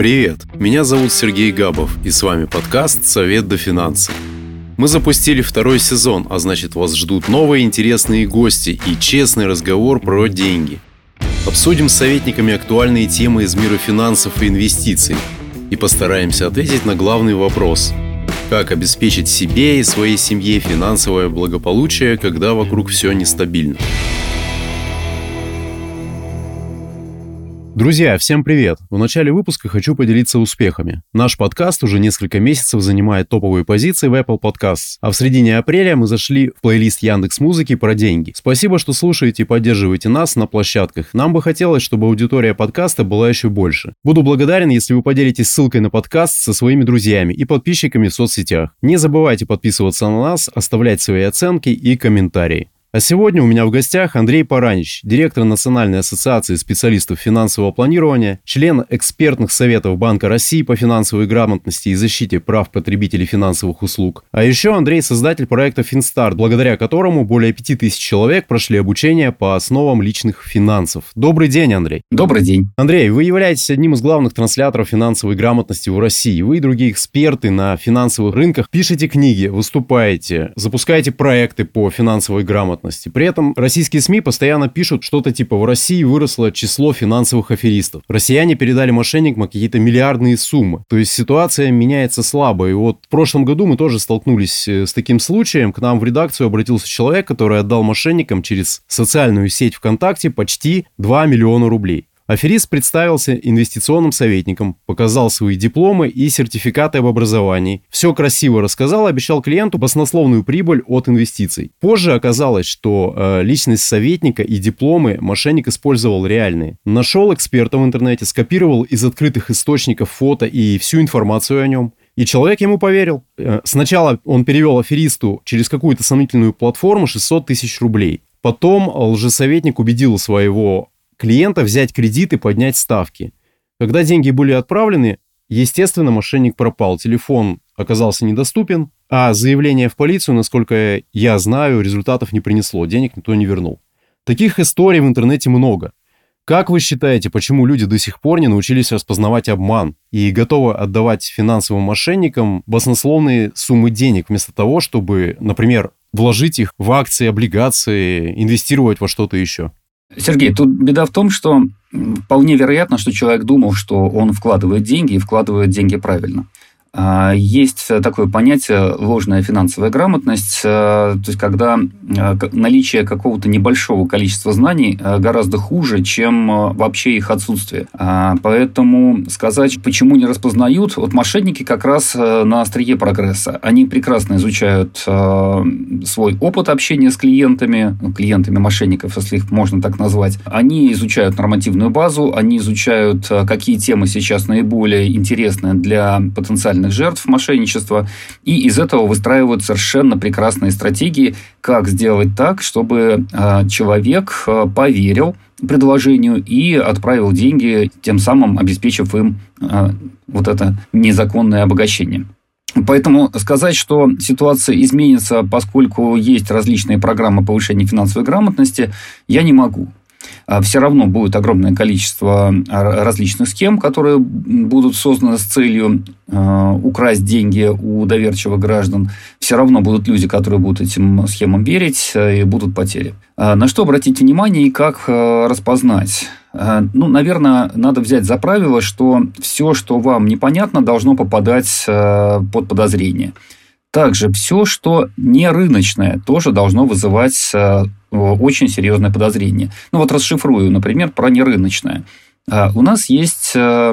Привет, меня зовут Сергей Габов, и с вами подкаст «Совет до финансов». Мы запустили второй сезон, а значит вас ждут новые интересные гости и честный разговор про деньги. Обсудим с советниками актуальные темы из мира финансов и инвестиций и постараемся ответить на главный вопрос – как обеспечить себе и своей семье финансовое благополучие, когда вокруг все нестабильно. Друзья, всем привет! В начале выпуска хочу поделиться успехами. Наш подкаст уже несколько месяцев занимает топовые позиции в Apple Podcasts, а в середине апреля мы зашли в плейлист Яндекс Музыки про деньги. Спасибо, что слушаете и поддерживаете нас на площадках. Нам бы хотелось, чтобы аудитория подкаста была еще больше. Буду благодарен, если вы поделитесь ссылкой на подкаст со своими друзьями и подписчиками в соцсетях. Не забывайте подписываться на нас, оставлять свои оценки и комментарии. А сегодня у меня в гостях Андрей Паранич, директор Национальной ассоциации специалистов финансового планирования, член экспертных советов Банка России по финансовой грамотности и защите прав потребителей финансовых услуг. А еще Андрей создатель проекта FinStart, благодаря которому более 5000 человек прошли обучение по основам личных финансов. Добрый день, Андрей. Добрый день. Андрей, вы являетесь одним из главных трансляторов финансовой грамотности в России. Вы и другие эксперты на финансовых рынках пишете книги, выступаете, запускаете проекты по финансовой грамотности грамотности. При этом российские СМИ постоянно пишут что-то типа «в России выросло число финансовых аферистов». Россияне передали мошенникам какие-то миллиардные суммы. То есть ситуация меняется слабо. И вот в прошлом году мы тоже столкнулись э, с таким случаем. К нам в редакцию обратился человек, который отдал мошенникам через социальную сеть ВКонтакте почти 2 миллиона рублей. Аферист представился инвестиционным советником, показал свои дипломы и сертификаты об образовании. Все красиво рассказал, обещал клиенту баснословную прибыль от инвестиций. Позже оказалось, что э, личность советника и дипломы мошенник использовал реальные. Нашел эксперта в интернете, скопировал из открытых источников фото и всю информацию о нем. И человек ему поверил. Э, сначала он перевел аферисту через какую-то сомнительную платформу 600 тысяч рублей. Потом лжесоветник убедил своего клиента взять кредит и поднять ставки. Когда деньги были отправлены, естественно, мошенник пропал. Телефон оказался недоступен, а заявление в полицию, насколько я знаю, результатов не принесло, денег никто не вернул. Таких историй в интернете много. Как вы считаете, почему люди до сих пор не научились распознавать обман и готовы отдавать финансовым мошенникам баснословные суммы денег вместо того, чтобы, например, вложить их в акции, облигации, инвестировать во что-то еще? Сергей, тут беда в том, что вполне вероятно, что человек думал, что он вкладывает деньги и вкладывает деньги правильно. А, есть такое понятие ложная финансовая грамотность, э, то есть когда э, наличие какого-то небольшого количества знаний э, гораздо хуже, чем вообще их отсутствие. А, поэтому сказать, почему не распознают, вот мошенники как раз на острие прогресса. Они прекрасно изучают свой опыт общения с клиентами, ну, клиентами мошенников, если их можно так назвать. Они изучают нормативную базу, они изучают, какие темы сейчас наиболее интересны для потенциальных потенциальных жертв мошенничества, и из этого выстраивают совершенно прекрасные стратегии, как сделать так, чтобы а, человек а, поверил предложению и отправил деньги, тем самым обеспечив им а, вот это незаконное обогащение. Поэтому сказать, что ситуация изменится, поскольку есть различные программы повышения финансовой грамотности, я не могу. А, все равно будет огромное количество а, различных схем, которые будут созданы с целью а, украсть деньги у доверчивых граждан. Все равно будут люди, которые будут этим схемам верить, и будут потери. На что обратить внимание и как распознать? Ну, наверное, надо взять за правило, что все, что вам непонятно, должно попадать под подозрение. Также все, что не рыночное, тоже должно вызывать э, очень серьезное подозрение. Ну вот расшифрую, например, про нерыночное. Э, у нас есть э,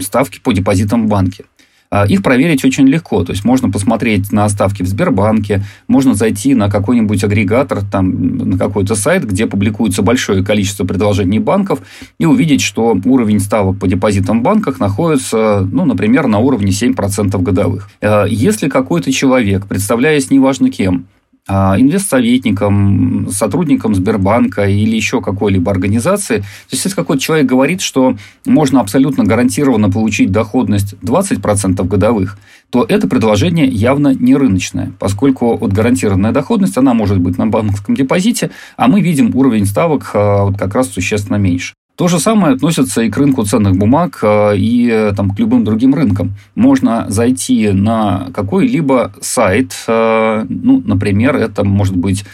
ставки по депозитам в банке. А, их проверить очень легко. То есть можно посмотреть на ставки в Сбербанке, можно зайти на какой-нибудь агрегатор, там, на какой-то сайт, где публикуется большое количество предложений банков, и увидеть, что уровень ставок по депозитам в банках находится, ну, например, на уровне 7% годовых. А, если какой-то человек, представляясь неважно кем, инвестсоветником, сотрудником Сбербанка или еще какой-либо организации. То есть, если какой-то человек говорит, что можно абсолютно гарантированно получить доходность 20% годовых, то это предложение явно не рыночное, поскольку вот гарантированная доходность, она может быть на банковском депозите, а мы видим уровень ставок а, вот как раз существенно меньше. То же самое относится и к рынку ценных бумаг, э, и э, там, к любым другим рынкам. Можно зайти на какой-либо сайт, ну, например, это может быть а,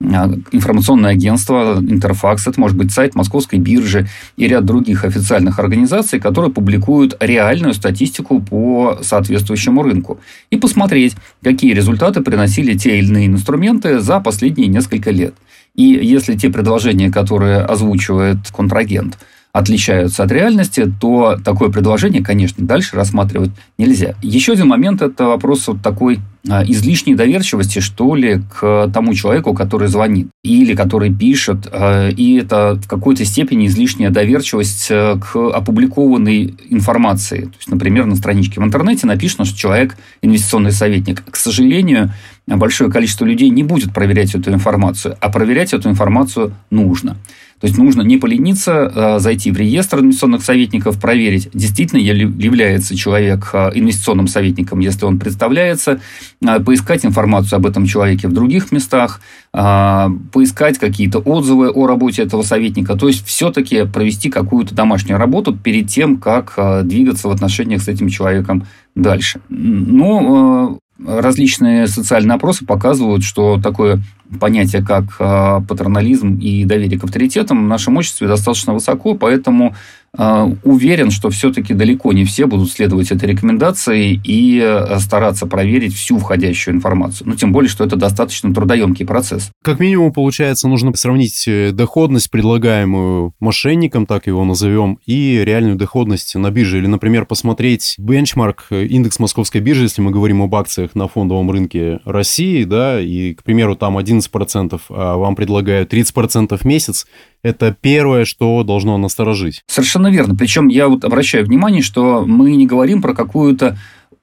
информационное агентство Интерфакс, это может быть сайт Московской биржи и ряд других официальных организаций, которые публикуют реальную статистику по соответствующему рынку. И посмотреть, какие результаты приносили те или иные инструменты за последние несколько лет. И если те предложения, которые озвучивает контрагент, отличаются от реальности, то такое предложение, конечно, дальше рассматривать нельзя. Еще один момент – это вопрос вот такой а, излишней доверчивости, что ли, к тому человеку, который звонит или который пишет. А, и это в какой-то степени излишняя доверчивость э, к опубликованной информации. То есть, например, на страничке в интернете написано, что человек инвестиционный советник. К сожалению, большое количество людей не будет проверять эту информацию, а проверять эту информацию нужно. То есть нужно не полениться, а, зайти в реестр инвестиционных советников, проверить, действительно является человек а, инвестиционным советником, если он представляется, а, поискать информацию об этом человеке в других местах, поискать какие-то отзывы о работе этого советника. То есть все-таки провести какую-то домашнюю работу перед тем, как двигаться в отношениях с этим человеком дальше. Но различные социальные опросы показывают, что такое понятие, как а, патернализм и доверие к авторитетам в нашем обществе достаточно высоко, поэтому а, уверен, что все-таки далеко не все будут следовать этой рекомендации и а, стараться проверить всю входящую информацию. Ну, тем более, что это достаточно трудоемкий процесс. Как минимум, получается, нужно сравнить э, доходность, предлагаемую мошенникам, так его назовем, и реальную доходность на бирже. Или, например, посмотреть бенчмарк, э, индекс московской биржи, если мы говорим об акциях на фондовом рынке России, да, и, к примеру, там 11%, а вам предлагают 30% в месяц, это первое, что должно насторожить. Совершенно верно. Причем я вот обращаю внимание, что мы не говорим про какую-то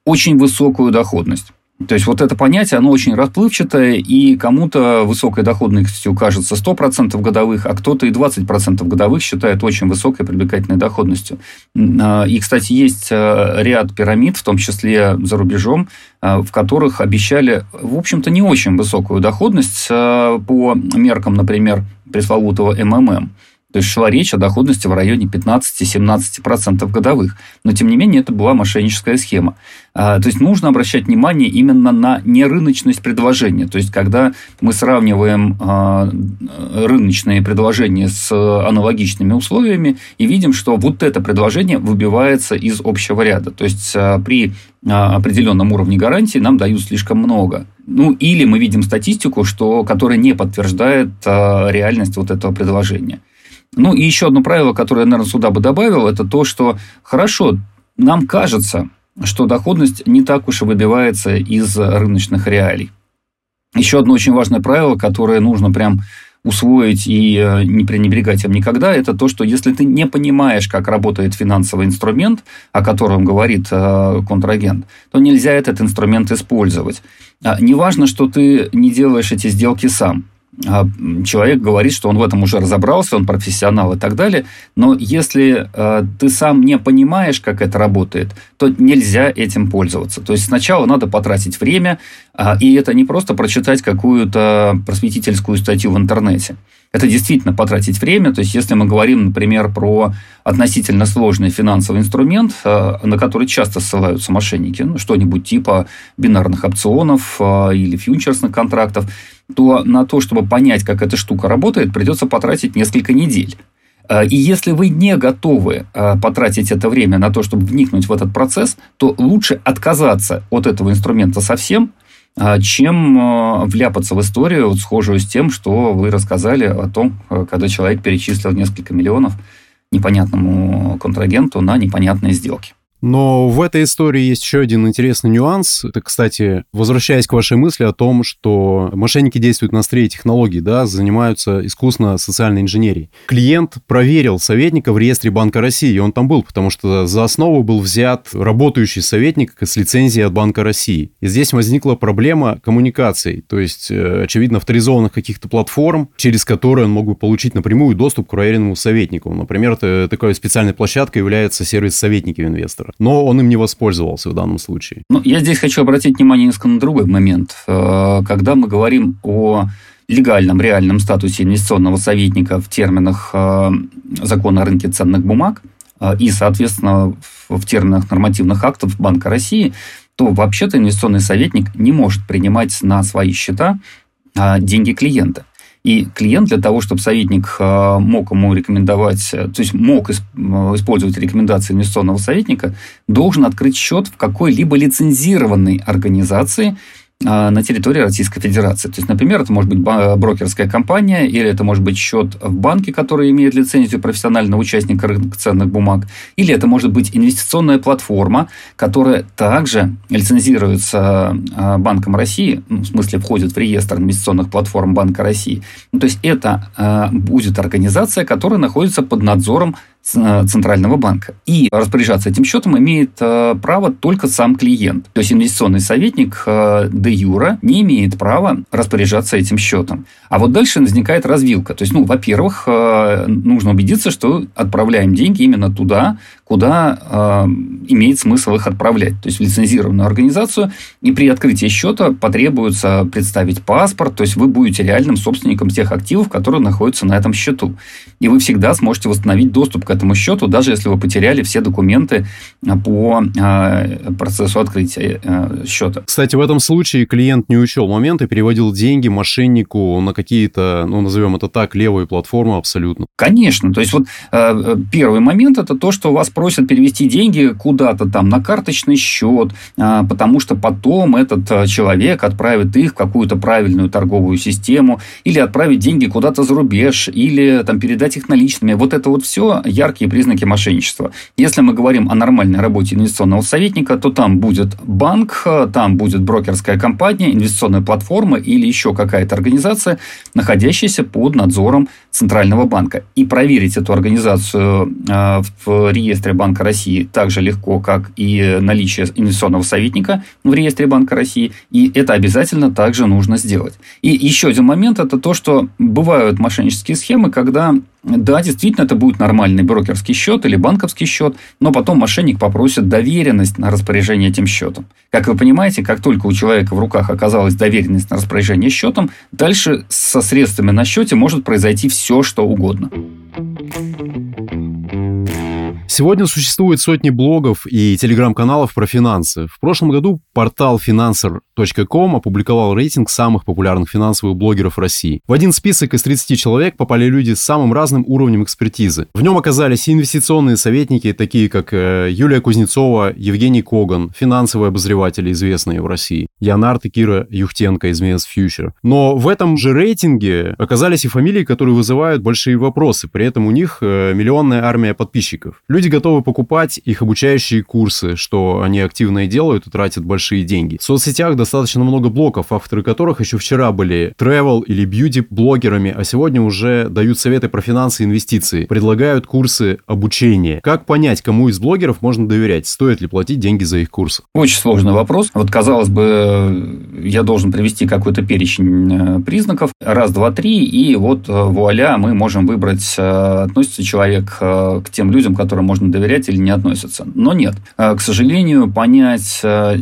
очень высокую доходность. То есть, вот это понятие, оно очень расплывчатое, и кому-то высокой доходностью кажется 100% годовых, а кто-то и 20% годовых считает очень высокой привлекательной доходностью. А, и, кстати, есть а, ряд пирамид, в том числе за рубежом, а, в которых обещали, в общем-то, не очень высокую доходность по меркам, например, пресловутого МММ. То есть шла речь о доходности в районе 15-17% годовых. Но, тем не менее, это была мошенническая схема. А, то есть нужно обращать внимание именно на нерыночность предложения. То есть когда мы сравниваем а, рыночные предложения с аналогичными условиями и видим, что вот это предложение выбивается из общего ряда. То есть а, при определенном уровне гарантии нам дают слишком много. Ну, или мы видим статистику, что, которая не подтверждает реальность вот этого предложения. Ну, и еще одно правило, которое я, наверное, сюда бы добавил, это то, что хорошо, нам кажется, что доходность не так уж и выбивается из рыночных реалий. Еще одно очень важное правило, которое нужно прям усвоить и э, не пренебрегать им никогда, это то, что если ты не понимаешь, как работает финансовый инструмент, о котором говорит э, контрагент, то нельзя этот инструмент использовать. А, неважно, что ты не делаешь эти сделки сам. А, человек говорит, что он в этом уже разобрался, он профессионал и так далее. Но если э, ты сам не понимаешь, как это работает, то нельзя этим пользоваться. То есть сначала надо потратить время, э, и это не просто прочитать какую-то просветительскую статью в интернете. Это действительно потратить время. То есть, если мы говорим, например, про относительно сложный финансовый инструмент, на который часто ссылаются мошенники, ну, что-нибудь типа бинарных опционов или фьючерсных контрактов, то на то, чтобы понять, как эта штука работает, придется потратить несколько недель. Э, и если вы не готовы потратить это время на то, чтобы вникнуть в этот процесс, то лучше отказаться от этого инструмента совсем – а чем вляпаться в историю, вот схожую с тем, что вы рассказали о том, э, когда человек перечислил несколько миллионов непонятному контрагенту на непонятные сделки. Но в этой истории есть еще один интересный нюанс. Это, кстати, возвращаясь к вашей мысли о том, что мошенники действуют на острее технологий, да, занимаются искусно социальной инженерией. Клиент проверил советника в реестре Банка России, и он там был, потому что за основу был взят работающий советник с лицензией от Банка России. И здесь возникла проблема коммуникаций, то есть, э, очевидно, авторизованных каких-то платформ, через которые он мог бы получить напрямую доступ к проверенному советнику. Например, такой специальной площадкой является сервис советники инвестора но он им не воспользовался в данном случае. Ну, я здесь хочу обратить внимание несколько на другой момент. Э, когда мы говорим о легальном, реальном статусе инвестиционного советника в терминах э, закона о рынке ценных бумаг э, и, соответственно, в, терминах нормативных актов Банка России, то вообще-то инвестиционный советник не может принимать на свои счета деньги клиента. И клиент для того, чтобы советник э, мог ему рекомендовать, э, то есть мог использовать рекомендации инвестиционного советника, должен открыть счет в какой-либо лицензированной организации, на территории Российской Федерации. То есть, например, это может быть брокерская компания, или это может быть счет в банке, который имеет лицензию профессионального участника рынка ценных бумаг, или это может быть инвестиционная платформа, которая также лицензируется а, Банком России, ну, в смысле входит в реестр инвестиционных платформ Банка России. Ну, то есть, это а, будет организация, которая находится под надзором Центрального банка. И распоряжаться этим счетом имеет э, право только сам клиент. То есть инвестиционный советник э, де юра не имеет права распоряжаться этим счетом. А вот дальше возникает развилка. То есть, ну, во-первых, нужно убедиться, что отправляем деньги именно туда, куда э, имеет смысл их отправлять, то есть в лицензированную организацию. И при открытии счета потребуется представить паспорт, то есть вы будете реальным собственником тех активов, которые находятся на этом счету. И вы всегда сможете восстановить доступ к этому счету, даже если вы потеряли все документы по э, процессу открытия э, счета. Кстати, в этом случае клиент не учел момент и переводил деньги мошеннику на какие-то, ну, назовем это так, левые платформы абсолютно. Конечно. То есть, вот э, первый момент – это то, что у вас просят перевести деньги куда-то там на карточный счет, а, потому что потом этот а, человек отправит их в какую-то правильную торговую систему, или отправить деньги куда-то за рубеж, или там передать их наличными. Вот это вот все яркие признаки мошенничества. Если мы говорим о нормальной работе инвестиционного советника, то там будет банк, там будет брокерская компания, инвестиционная платформа или еще какая-то организация, находящаяся под надзором Центрального банка. И проверить эту организацию а, в реестре реестре Банка России так же легко, как и наличие инвестиционного советника в реестре Банка России, и это обязательно также нужно сделать. И еще один момент – это то, что бывают мошеннические схемы, когда да, действительно, это будет нормальный брокерский счет или банковский счет, но потом мошенник попросит доверенность на распоряжение этим счетом. Как вы понимаете, как только у человека в руках оказалась доверенность на распоряжение счетом, дальше со средствами на счете может произойти все, что угодно. Сегодня существует сотни блогов и телеграм-каналов про финансы. В прошлом году портал financer.com опубликовал рейтинг самых популярных финансовых блогеров России. В один список из 30 человек попали люди с самым разным уровнем экспертизы. В нем оказались и инвестиционные советники, такие как э, Юлия Кузнецова, Евгений Коган, финансовые обозреватели, известные в России, Леонард и Кира Юхтенко из Mias Future. Но в этом же рейтинге оказались и фамилии, которые вызывают большие вопросы. При этом у них э, миллионная армия подписчиков. Люди готовы покупать их обучающие курсы, что они активно и делают и тратят большие деньги. В соцсетях достаточно много блоков, авторы которых еще вчера были travel или бьюти-блогерами, а сегодня уже дают советы про финансы и инвестиции, предлагают курсы обучения. Как понять, кому из блогеров можно доверять? Стоит ли платить деньги за их курсы? Очень сложный вопрос. Вот, казалось бы, я должен привести какой-то перечень э, признаков. Раз, два, три, и вот э, вуаля, мы можем выбрать, э, относится человек к тем людям, которым можно доверять или не относятся. Но нет. А, к сожалению, понять, а,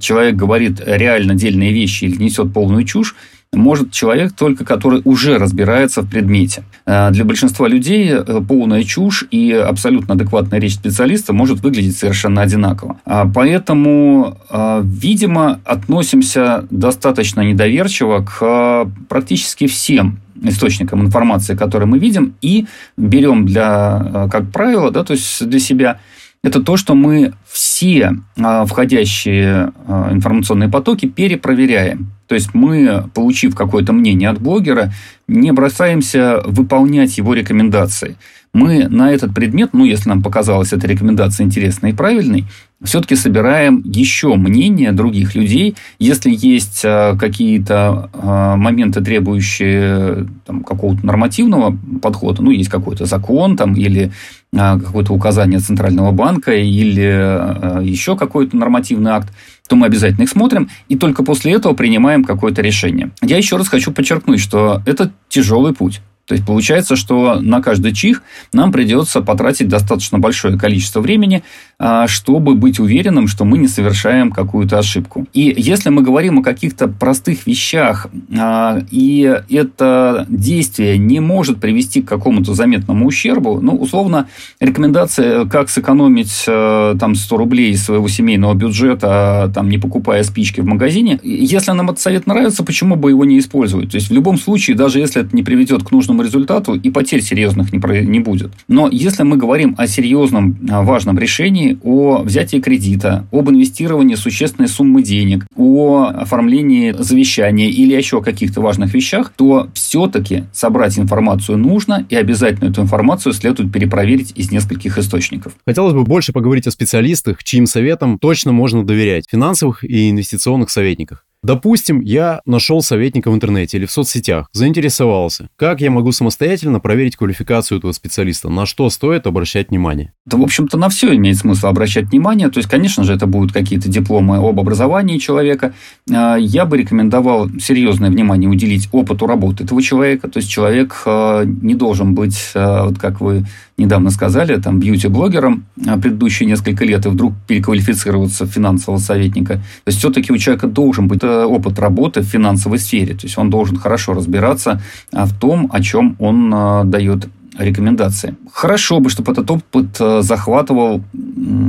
человек говорит реально дельные вещи или несет полную чушь, может человек только, который уже разбирается в предмете. А, для большинства людей э, полная чушь и абсолютно адекватная речь специалиста может выглядеть совершенно одинаково. Поэтому, видимо, относимся достаточно недоверчиво к практически всем источником информации, который мы видим, и берем для, э, как правило, да, то есть для себя, это то, что мы все э, входящие э, информационные потоки перепроверяем. То есть мы, получив какое-то мнение от блогера, не бросаемся выполнять его рекомендации. Мы на этот предмет, ну, если нам показалась эта рекомендация интересной и правильной, все-таки собираем еще мнение других людей. Если есть а, какие-то а, моменты, требующие там, какого-то нормативного подхода, ну, есть какой-то закон там, или а, какое-то указание Центрального банка, или еще какой-то нормативный акт, то мы обязательно их смотрим, и только после этого принимаем какое-то решение. Я еще раз хочу подчеркнуть, что это тяжелый путь. То есть получается, что на каждый чих нам придется потратить достаточно большое количество времени, а, чтобы быть уверенным, что мы не совершаем какую-то ошибку. И если мы говорим о каких-то простых вещах, а, и это действие не может привести к какому-то заметному ущербу, ну, условно, рекомендация, как сэкономить э, там 100 рублей своего семейного бюджета, там, не покупая спички в магазине, если нам этот совет нравится, почему бы его не использовать? То есть, в любом случае, даже если это не приведет к нужному результату, и потерь серьезных не, не будет. Но если мы говорим о серьезном а, важном решении, о взятии кредита, об инвестировании существенной суммы денег, о оформлении завещания или еще о каких-то важных вещах, то все-таки собрать информацию нужно, и обязательно эту информацию следует перепроверить из нескольких источников. Хотелось бы больше поговорить о специалистах, чьим советам точно можно доверять, финансовых и инвестиционных советниках. Допустим, я нашел советника в интернете или в соцсетях, заинтересовался. Как я могу самостоятельно проверить квалификацию этого специалиста? На что стоит обращать внимание? Да, в общем-то, на все имеет смысл обращать внимание. То есть, конечно же, это будут какие-то дипломы об образовании человека. А, я бы рекомендовал серьезное внимание уделить опыту работы этого человека. То есть, человек а, не должен быть, а, вот как вы недавно сказали, там, бьюти-блогером предыдущие несколько лет и вдруг переквалифицироваться в финансового советника. То есть, все-таки у человека должен быть опыт работы в финансовой сфере. То есть, он должен хорошо разбираться в том, о чем он дает рекомендации. Хорошо бы, чтобы этот опыт э, захватывал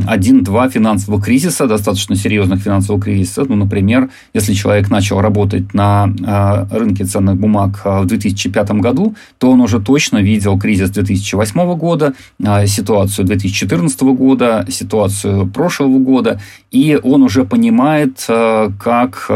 один-два финансовых кризиса, достаточно серьезных финансовых кризисов. Ну, например, если человек начал работать на э, рынке ценных бумаг э, в 2005 году, то он уже точно видел кризис 2008 года, ситуацию 2014 года, ситуацию прошлого года, и он уже понимает, как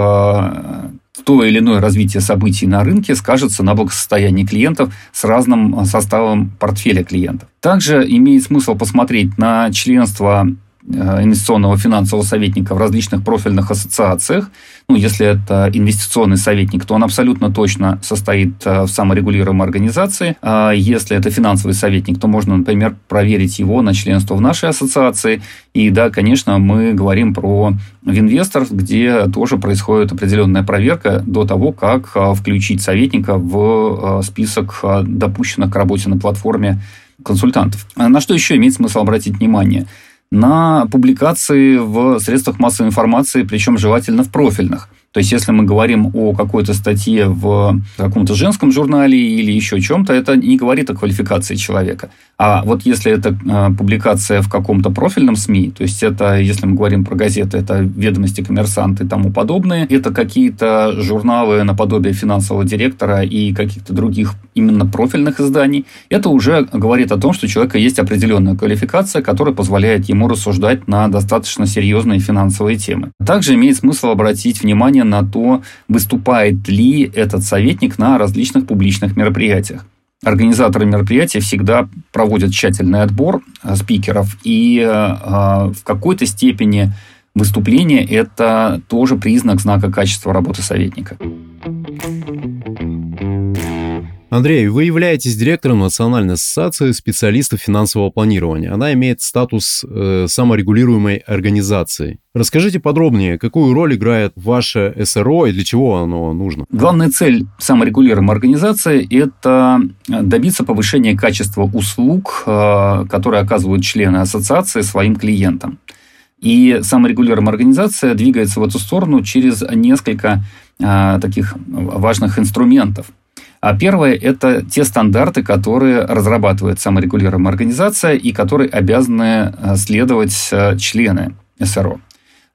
то или иное развитие событий на рынке скажется на благосостоянии клиентов с разным составом портфеля клиентов. Также имеет смысл посмотреть на членство инвестиционного финансового советника в различных профильных ассоциациях. Ну, если это инвестиционный советник, то он абсолютно точно состоит э, в саморегулируемой организации. А если это финансовый советник, то можно, например, проверить его на членство в нашей ассоциации. И да, конечно, мы говорим про Винвестор, где тоже происходит определенная проверка до того, как э, включить советника в список допущенных к работе на платформе консультантов. На что еще имеет смысл обратить внимание – на публикации в средствах массовой информации, причем желательно в профильных. То есть, если мы говорим о какой-то статье в каком-то женском журнале или еще чем-то, это не говорит о квалификации человека. А вот если это э, публикация в каком-то профильном СМИ, то есть это, если мы говорим про газеты, это ведомости, коммерсанты и тому подобное, это какие-то журналы наподобие финансового директора и каких-то других именно профильных изданий, это уже говорит о том, что у человека есть определенная квалификация, которая позволяет ему рассуждать на достаточно серьезные финансовые темы. Также имеет смысл обратить внимание на то, выступает ли этот советник на различных публичных мероприятиях. Организаторы мероприятия всегда проводят тщательный отбор э, спикеров, и э, э, в какой-то степени выступление – это тоже признак знака качества работы советника. Андрей, вы являетесь директором Национальной ассоциации специалистов финансового планирования. Она имеет статус э, саморегулируемой организации. Расскажите подробнее, какую роль играет ваше СРО и для чего оно нужно? Главная цель саморегулируемой организации – это добиться повышения качества услуг, э, которые оказывают члены ассоциации своим клиентам. И саморегулируемая организация двигается в эту сторону через несколько э, таких важных инструментов – а первое – это те стандарты, которые разрабатывает саморегулируемая организация и которые обязаны э, следовать э, члены СРО.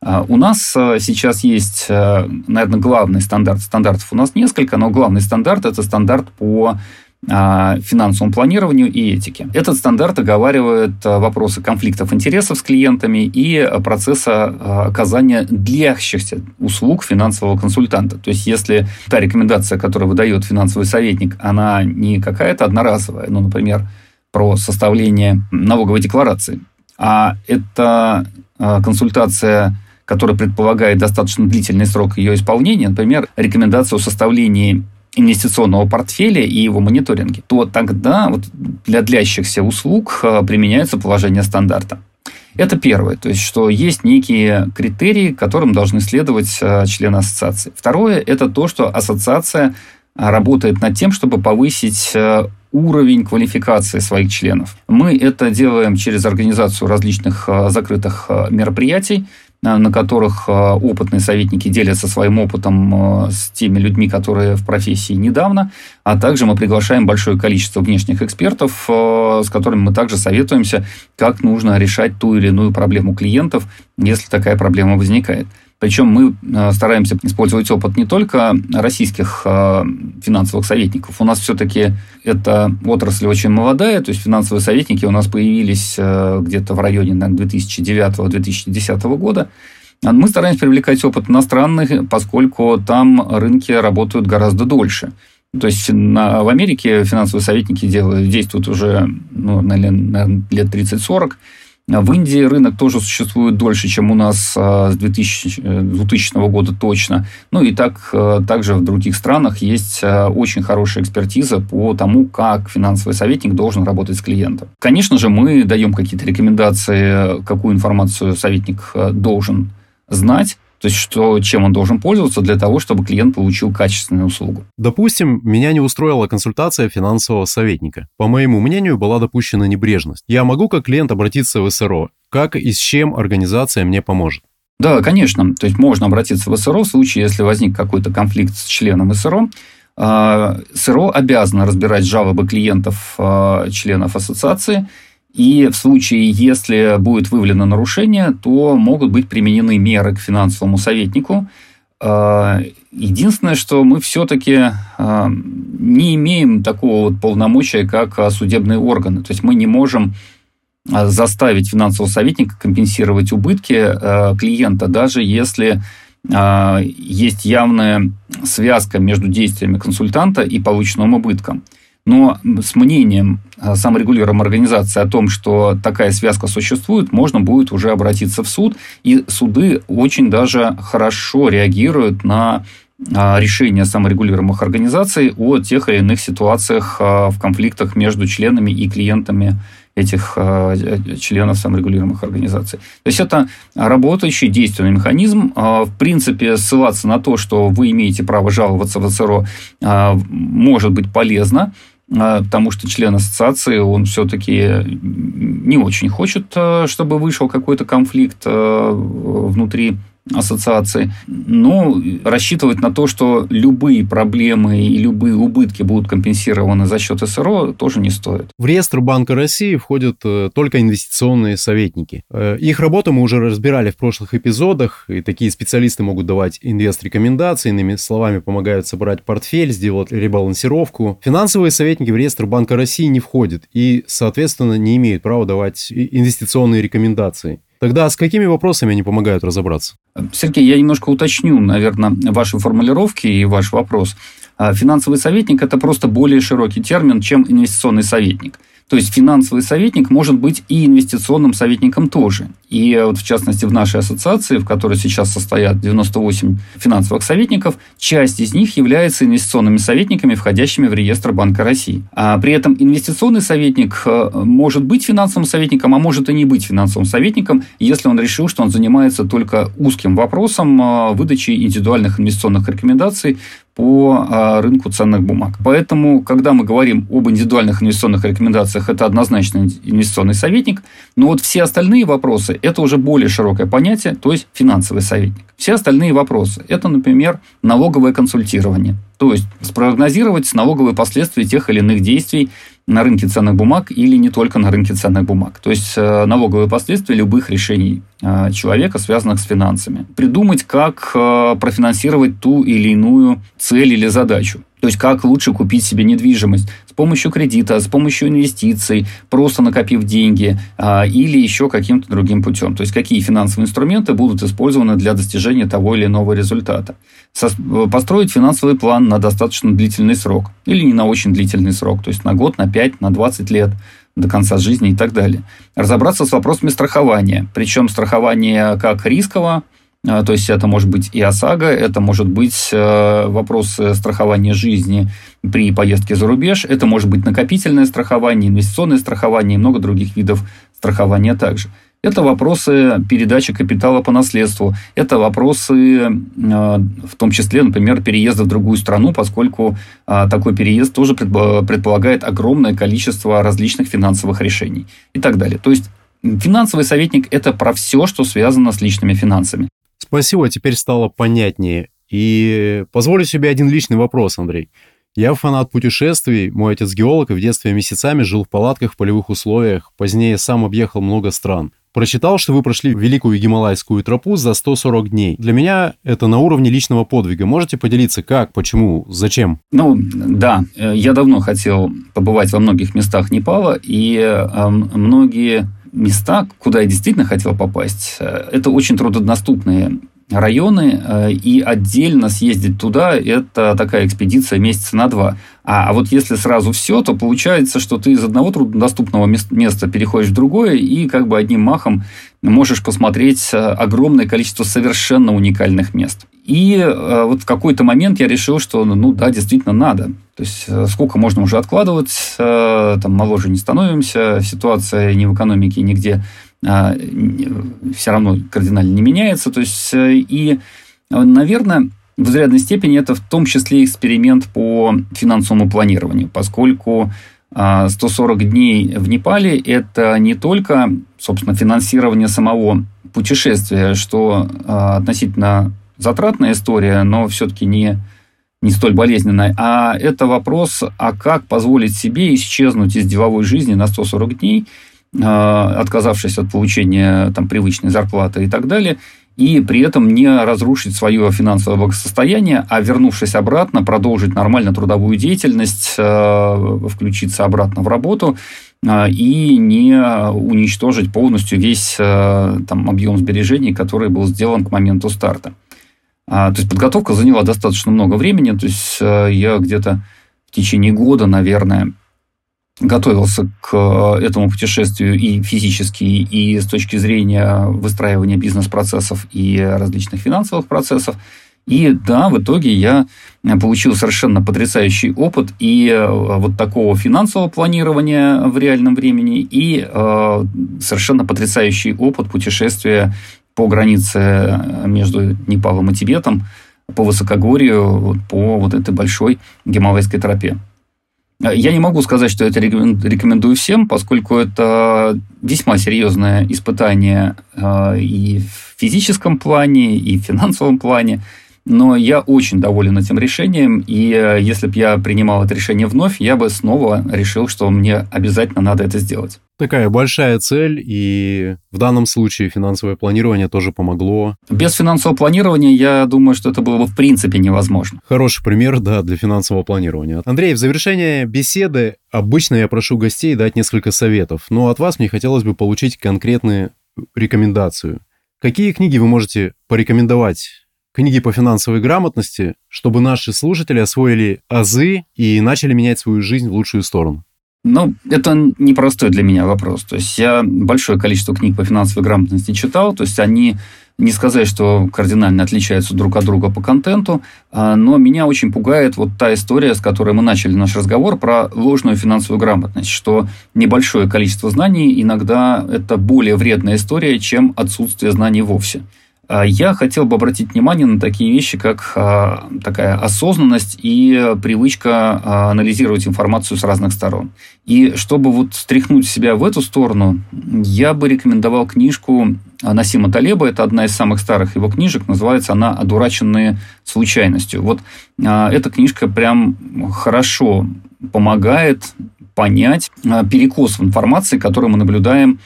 А у нас э, сейчас есть, наверное, главный стандарт. Стандартов у нас несколько, но главный стандарт – это стандарт по финансовому планированию и этике. Этот стандарт оговаривает а, вопросы конфликтов интересов с клиентами и процесса а, оказания длящихся услуг финансового консультанта. То есть, если та рекомендация, которую выдает финансовый советник, она не какая-то одноразовая, ну, например, про составление налоговой декларации, а это консультация которая предполагает достаточно длительный срок ее исполнения, например, рекомендация о составлении инвестиционного портфеля и его мониторинге, то тогда вот для длящихся услуг э, применяются положения стандарта. Это первое, то есть, что есть некие критерии, которым должны следовать э, члены ассоциации. Второе, это то, что ассоциация работает над тем, чтобы повысить уровень квалификации своих членов. Мы это делаем через организацию различных закрытых мероприятий, на которых опытные советники делятся своим опытом с теми людьми, которые в профессии недавно, а также мы приглашаем большое количество внешних экспертов, с которыми мы также советуемся, как нужно решать ту или иную проблему клиентов, если такая проблема возникает. Причем мы э, стараемся использовать опыт не только российских э, финансовых советников. У нас все-таки эта отрасль очень молодая, то есть финансовые советники у нас появились э, где-то в районе 2009-2010 года. Мы стараемся привлекать опыт иностранных, поскольку там рынки работают гораздо дольше. То есть на, в Америке финансовые советники делают, действуют уже ну, наверное, лет 30-40. В Индии рынок тоже существует дольше, чем у нас а, с 2000, 2000 э, года точно. Ну и так, э, также в других странах есть э, очень хорошая экспертиза по тому, как финансовый советник должен работать с клиентом. Конечно же, мы даем какие-то рекомендации, какую информацию советник должен знать, то есть, что, чем он должен пользоваться для того, чтобы клиент получил качественную услугу. Допустим, меня не устроила консультация финансового советника. По моему мнению, была допущена небрежность. Я могу как клиент обратиться в СРО. Как и с чем организация мне поможет? Да, конечно. То есть, можно обратиться в СРО в случае, если возник какой-то конфликт с членом СРО. А, СРО обязано разбирать жалобы клиентов а, членов ассоциации – и в случае, если будет выявлено нарушение, то могут быть применены меры к финансовому советнику. А, единственное, что мы все-таки а, не имеем такого вот полномочия, как судебные органы. То есть мы не можем а, заставить финансового советника компенсировать убытки клиента, даже если есть явная связка между действиями консультанта и полученным убытком. Но с мнением э, саморегулируемой организации о том, что такая связка существует, можно будет уже обратиться в суд. И суды очень даже хорошо реагируют на э, решения саморегулируемых организаций о тех или иных ситуациях э, в конфликтах между членами и клиентами этих членов саморегулируемых организаций. То есть это работающий действенный механизм. В принципе, ссылаться на то, что вы имеете право жаловаться в СРО, может быть полезно. А, потому что член ассоциации, он все-таки не очень хочет, э, чтобы вышел какой-то конфликт э, внутри ассоциации, но рассчитывать на то, что любые проблемы и любые убытки будут компенсированы за счет СРО, тоже не стоит. В реестр Банка России входят э, только инвестиционные советники. Э, их работу мы уже разбирали в прошлых эпизодах, и такие специалисты могут давать инвест-рекомендации, иными словами, помогают собрать портфель, сделать ребалансировку. Финансовые советники в реестр Банка России не входят и, соответственно, не имеют права давать инвестиционные рекомендации. Тогда с какими вопросами они помогают разобраться? Сергей, я немножко уточню, наверное, ваши формулировки и ваш вопрос. А, финансовый советник – это просто более широкий термин, чем инвестиционный советник – то есть финансовый советник может быть и инвестиционным советником тоже. И вот в частности в нашей ассоциации, в которой сейчас состоят 98 финансовых советников, часть из них является инвестиционными советниками, входящими в реестр Банка России. А при этом инвестиционный советник э, может быть финансовым советником, а может и не быть финансовым советником, если он решил, что он занимается только узким вопросом э, выдачи индивидуальных инвестиционных рекомендаций по а, рынку ценных бумаг. Поэтому, когда мы говорим об индивидуальных инвестиционных рекомендациях, это однозначно инвестиционный советник. Но вот все остальные вопросы – это уже более широкое понятие, то есть финансовый советник. Все остальные вопросы – это, например, налоговое консультирование. То есть спрогнозировать налоговые последствия тех или иных действий на рынке ценных бумаг или не только на рынке ценных бумаг. То есть э, налоговые последствия любых решений э, человека, связанных с финансами. Придумать, как э, профинансировать ту или иную цель или задачу. То есть, как лучше купить себе недвижимость с помощью кредита, с помощью инвестиций, просто накопив деньги а, или еще каким-то другим путем. То есть, какие финансовые инструменты будут использованы для достижения того или иного результата. Со, построить финансовый план на достаточно длительный срок или не на очень длительный срок, то есть на год, на 5, на 20 лет до конца жизни и так далее. Разобраться с вопросами страхования, причем страхование как рискового, то есть это может быть и ОСАГО, это может быть э, вопрос страхования жизни при поездке за рубеж, это может быть накопительное страхование, инвестиционное страхование и много других видов страхования также. Это вопросы передачи капитала по наследству. Это вопросы, э, в том числе, например, переезда в другую страну, поскольку э, такой переезд тоже предполагает огромное количество различных финансовых решений и так далее. То есть финансовый советник – это про все, что связано с личными финансами. Спасибо, теперь стало понятнее. И позволю себе один личный вопрос, Андрей. Я фанат путешествий, мой отец геолог и в детстве месяцами жил в палатках в полевых условиях, позднее сам объехал много стран. Прочитал, что вы прошли Великую Гималайскую тропу за 140 дней. Для меня это на уровне личного подвига. Можете поделиться, как, почему, зачем? Ну, да. Я давно хотел побывать во многих местах Непала, и э, многие места, куда я действительно хотел попасть, э, это очень труднодоступные районы, э, и отдельно съездить туда – это такая экспедиция месяца на два. А, а вот если сразу все, то получается, что ты из одного труднодоступного места переходишь в другое, и как бы одним махом можешь посмотреть э, огромное количество совершенно уникальных мест. И э, вот в какой-то момент я решил, что ну да, действительно надо. То есть сколько можно уже откладывать, там моложе не становимся, ситуация ни в экономике, нигде все равно кардинально не меняется. То есть, э, и, наверное, в изрядной степени это в том числе эксперимент по финансовому планированию, поскольку 140 а, дней в Непале – это не только, собственно, финансирование самого путешествия, что а, относительно затратная история, но все-таки не, не столь болезненная, а это вопрос, а как позволить себе исчезнуть из деловой жизни на 140 дней – а, отказавшись от получения там, привычной зарплаты и так далее, и при этом не разрушить свое финансовое благосостояние, а вернувшись обратно, продолжить нормально трудовую деятельность, а, включиться обратно в работу а, и не уничтожить полностью весь там, объем сбережений, который был сделан к моменту старта. То есть подготовка заняла достаточно много времени, то есть я где-то в течение года, наверное, готовился к э, этому путешествию и физически, и с точки зрения выстраивания бизнес-процессов и различных финансовых процессов. И да, в итоге я получил совершенно потрясающий опыт и э, вот такого финансового планирования в реальном времени, и э, совершенно потрясающий опыт путешествия по границе между Непалом и Тибетом, по высокогорью, по вот этой большой гималайской тропе. Я не могу сказать, что это рекомендую всем, поскольку это весьма серьезное испытание э, и в физическом плане, и в финансовом плане. Но я очень доволен этим решением, и э, если бы я принимал это решение вновь, я бы снова решил, что мне обязательно надо это сделать. Такая большая цель, и в данном случае финансовое планирование тоже помогло. Без финансового планирования, я думаю, что это было бы в принципе невозможно. Хороший пример, да, для финансового планирования. Андрей, в завершение беседы обычно я прошу гостей дать несколько советов, но от вас мне хотелось бы получить конкретную рекомендацию. Какие книги вы можете порекомендовать книги по финансовой грамотности, чтобы наши слушатели освоили азы и начали менять свою жизнь в лучшую сторону? Ну, это непростой для меня вопрос. То есть я большое количество книг по финансовой грамотности читал, то есть они не сказать, что кардинально отличаются друг от друга по контенту, а, но меня очень пугает вот та история, с которой мы начали наш разговор про ложную финансовую грамотность, что небольшое количество знаний иногда это более вредная история, чем отсутствие знаний вовсе. А, я хотел бы обратить внимание на такие вещи, как а, такая осознанность и привычка а, анализировать информацию с разных сторон. И чтобы вот стряхнуть себя в эту сторону, я бы рекомендовал книжку Насима Талеба. Это одна из самых старых его книжек. Называется она «Одураченные случайностью». Вот эта книжка прям хорошо помогает понять перекос в информации, который мы наблюдаем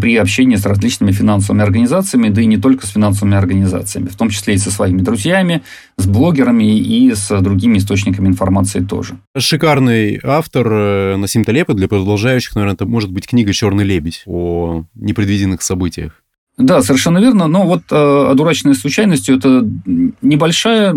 при общении с различными финансовыми организациями, да и не только с финансовыми организациями, в том числе и со своими друзьями, с блогерами и с другими источниками информации тоже. Шикарный автор э, Насим Талепа для продолжающих, наверное, это может быть книга «Черный лебедь» о непредвиденных событиях. Да, совершенно верно. Но вот э, «Одураченная случайностью» – это небольшая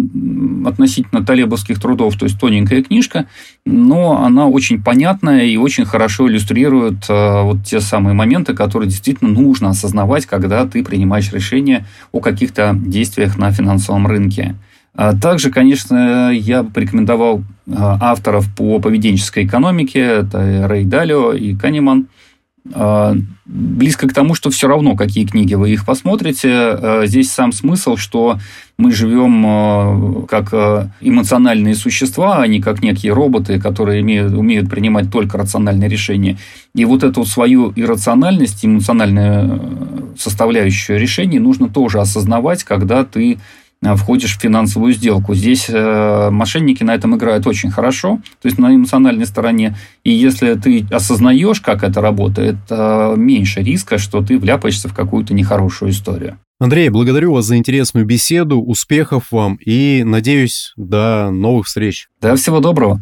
относительно талебовских трудов, то есть тоненькая книжка, но она очень понятная и очень хорошо иллюстрирует э, вот те самые моменты, которые действительно нужно осознавать, когда ты принимаешь решение о каких-то действиях на финансовом рынке. А также, конечно, я бы порекомендовал э, авторов по поведенческой экономике, это Рэй Далио и Канеман – близко к тому, что все равно, какие книги вы их посмотрите. А, здесь сам смысл, что мы живем а, как эмоциональные существа, а не как некие роботы, которые имеют, умеют принимать только рациональные решения. И вот эту свою иррациональность, эмоциональную составляющую решений нужно тоже осознавать, когда ты Э, входишь в финансовую сделку. Здесь э, мошенники на этом играют очень хорошо, то есть на эмоциональной стороне. И если ты осознаешь, как это работает, э, меньше риска, что ты вляпаешься в какую-то нехорошую историю. Андрей, благодарю вас за интересную беседу, успехов вам и, надеюсь, до новых встреч. Да, всего доброго.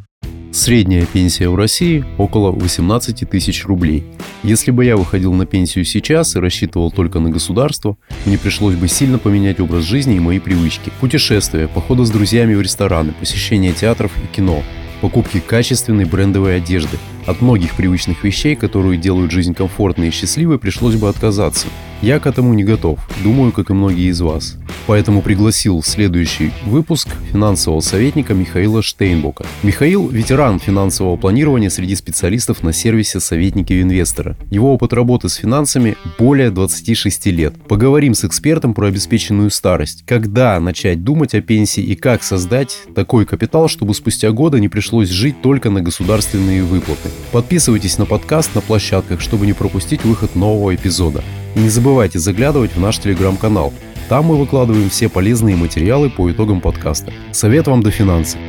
Средняя пенсия в России около 18 тысяч рублей. Если бы я выходил на пенсию сейчас и рассчитывал только на государство, мне пришлось бы сильно поменять образ жизни и мои привычки. Путешествия, походы с друзьями в рестораны, посещение театров и кино, покупки качественной брендовой одежды. От многих привычных вещей, которые делают жизнь комфортной и счастливой, пришлось бы отказаться – я к этому не готов, думаю, как и многие из вас. Поэтому пригласил в следующий выпуск финансового советника Михаила Штейнбока. Михаил – ветеран финансового планирования среди специалистов на сервисе «Советники инвестора». Его опыт работы с финансами более 26 лет. Поговорим с экспертом про обеспеченную старость, когда начать думать о пенсии и как создать такой капитал, чтобы спустя годы не пришлось жить только на государственные выплаты. Подписывайтесь на подкаст на площадках, чтобы не пропустить выход нового эпизода. И не забывайте заглядывать в наш телеграм-канал. Там мы выкладываем все полезные материалы по итогам подкаста. Совет вам до финансов.